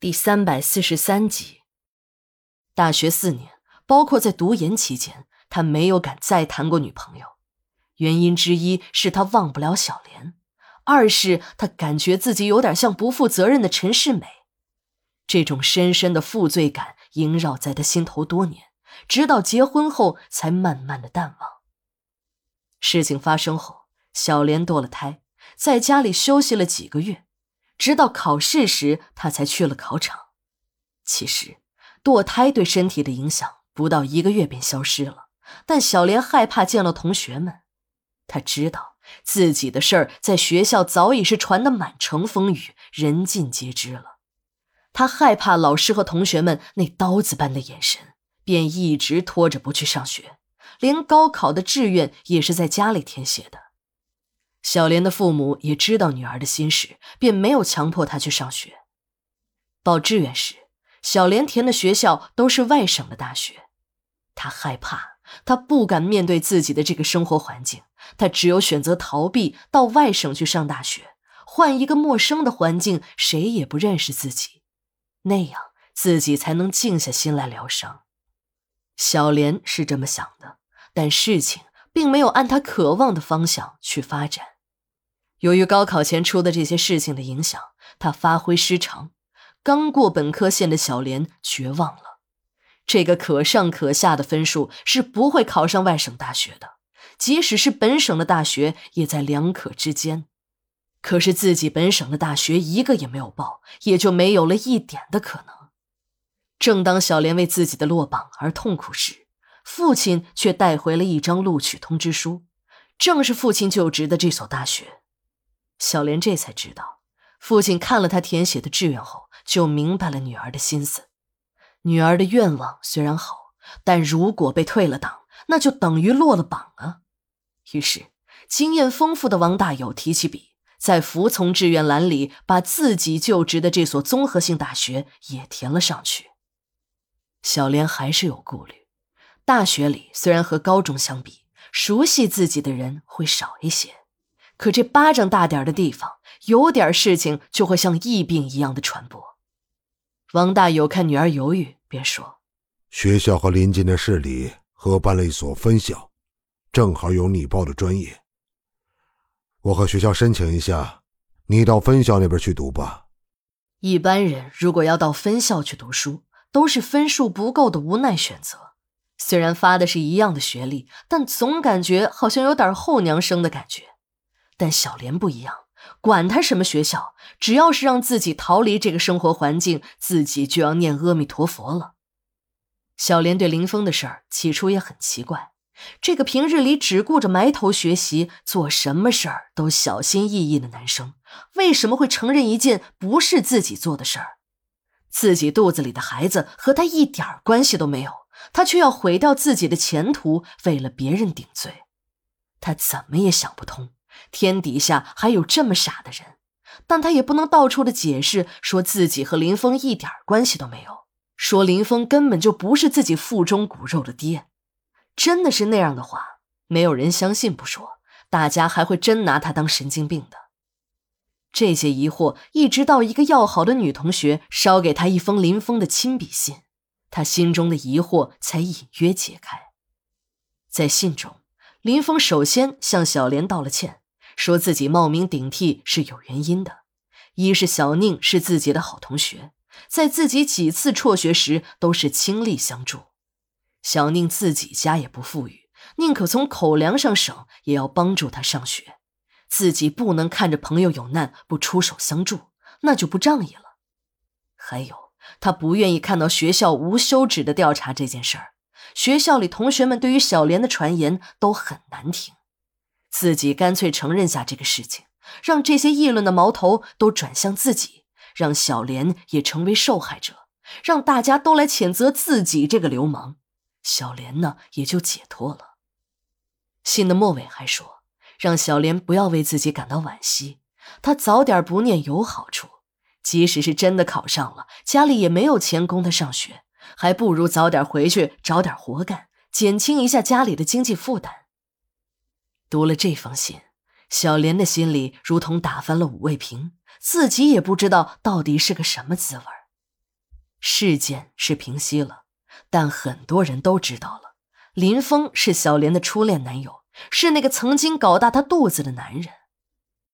第三百四十三集。大学四年，包括在读研期间，他没有敢再谈过女朋友。原因之一是他忘不了小莲，二是他感觉自己有点像不负责任的陈世美。这种深深的负罪感萦绕在他心头多年，直到结婚后才慢慢的淡忘。事情发生后，小莲堕了胎，在家里休息了几个月。直到考试时，他才去了考场。其实，堕胎对身体的影响不到一个月便消失了。但小莲害怕见了同学们，他知道自己的事儿在学校早已是传得满城风雨，人尽皆知了。他害怕老师和同学们那刀子般的眼神，便一直拖着不去上学，连高考的志愿也是在家里填写的。小莲的父母也知道女儿的心事，便没有强迫她去上学。报志愿时，小莲填的学校都是外省的大学，她害怕，她不敢面对自己的这个生活环境，她只有选择逃避，到外省去上大学，换一个陌生的环境，谁也不认识自己，那样自己才能静下心来疗伤。小莲是这么想的，但事情。并没有按他渴望的方向去发展。由于高考前出的这些事情的影响，他发挥失常。刚过本科线的小莲绝望了。这个可上可下的分数是不会考上外省大学的，即使是本省的大学，也在两可之间。可是自己本省的大学一个也没有报，也就没有了一点的可能。正当小莲为自己的落榜而痛苦时，父亲却带回了一张录取通知书，正是父亲就职的这所大学。小莲这才知道，父亲看了他填写的志愿后，就明白了女儿的心思。女儿的愿望虽然好，但如果被退了档，那就等于落了榜啊。于是，经验丰富的王大有提起笔，在服从志愿栏里把自己就职的这所综合性大学也填了上去。小莲还是有顾虑。大学里虽然和高中相比，熟悉自己的人会少一些，可这巴掌大点的地方，有点事情就会像疫病一样的传播。王大有看女儿犹豫，便说：“学校和邻近的市里合办了一所分校，正好有你报的专业。我和学校申请一下，你到分校那边去读吧。一般人如果要到分校去读书，都是分数不够的无奈选择。”虽然发的是一样的学历，但总感觉好像有点后娘生的感觉。但小莲不一样，管他什么学校，只要是让自己逃离这个生活环境，自己就要念阿弥陀佛了。小莲对林峰的事儿起初也很奇怪，这个平日里只顾着埋头学习，做什么事儿都小心翼翼的男生，为什么会承认一件不是自己做的事儿？自己肚子里的孩子和他一点关系都没有。他却要毁掉自己的前途，为了别人顶罪，他怎么也想不通，天底下还有这么傻的人。但他也不能到处的解释，说自己和林峰一点关系都没有，说林峰根本就不是自己腹中骨肉的爹。真的是那样的话，没有人相信不说，大家还会真拿他当神经病的。这些疑惑，一直到一个要好的女同学捎给他一封林峰的亲笔信。他心中的疑惑才隐约解开。在信中，林峰首先向小莲道了歉，说自己冒名顶替是有原因的。一是小宁是自己的好同学，在自己几次辍学时都是倾力相助。小宁自己家也不富裕，宁可从口粮上省，也要帮助他上学。自己不能看着朋友有难不出手相助，那就不仗义了。还有。他不愿意看到学校无休止的调查这件事儿，学校里同学们对于小莲的传言都很难听，自己干脆承认下这个事情，让这些议论的矛头都转向自己，让小莲也成为受害者，让大家都来谴责自己这个流氓，小莲呢也就解脱了。信的末尾还说，让小莲不要为自己感到惋惜，他早点不念有好处。即使是真的考上了，家里也没有钱供他上学，还不如早点回去找点活干，减轻一下家里的经济负担。读了这封信，小莲的心里如同打翻了五味瓶，自己也不知道到底是个什么滋味事件是平息了，但很多人都知道了，林峰是小莲的初恋男友，是那个曾经搞大她肚子的男人。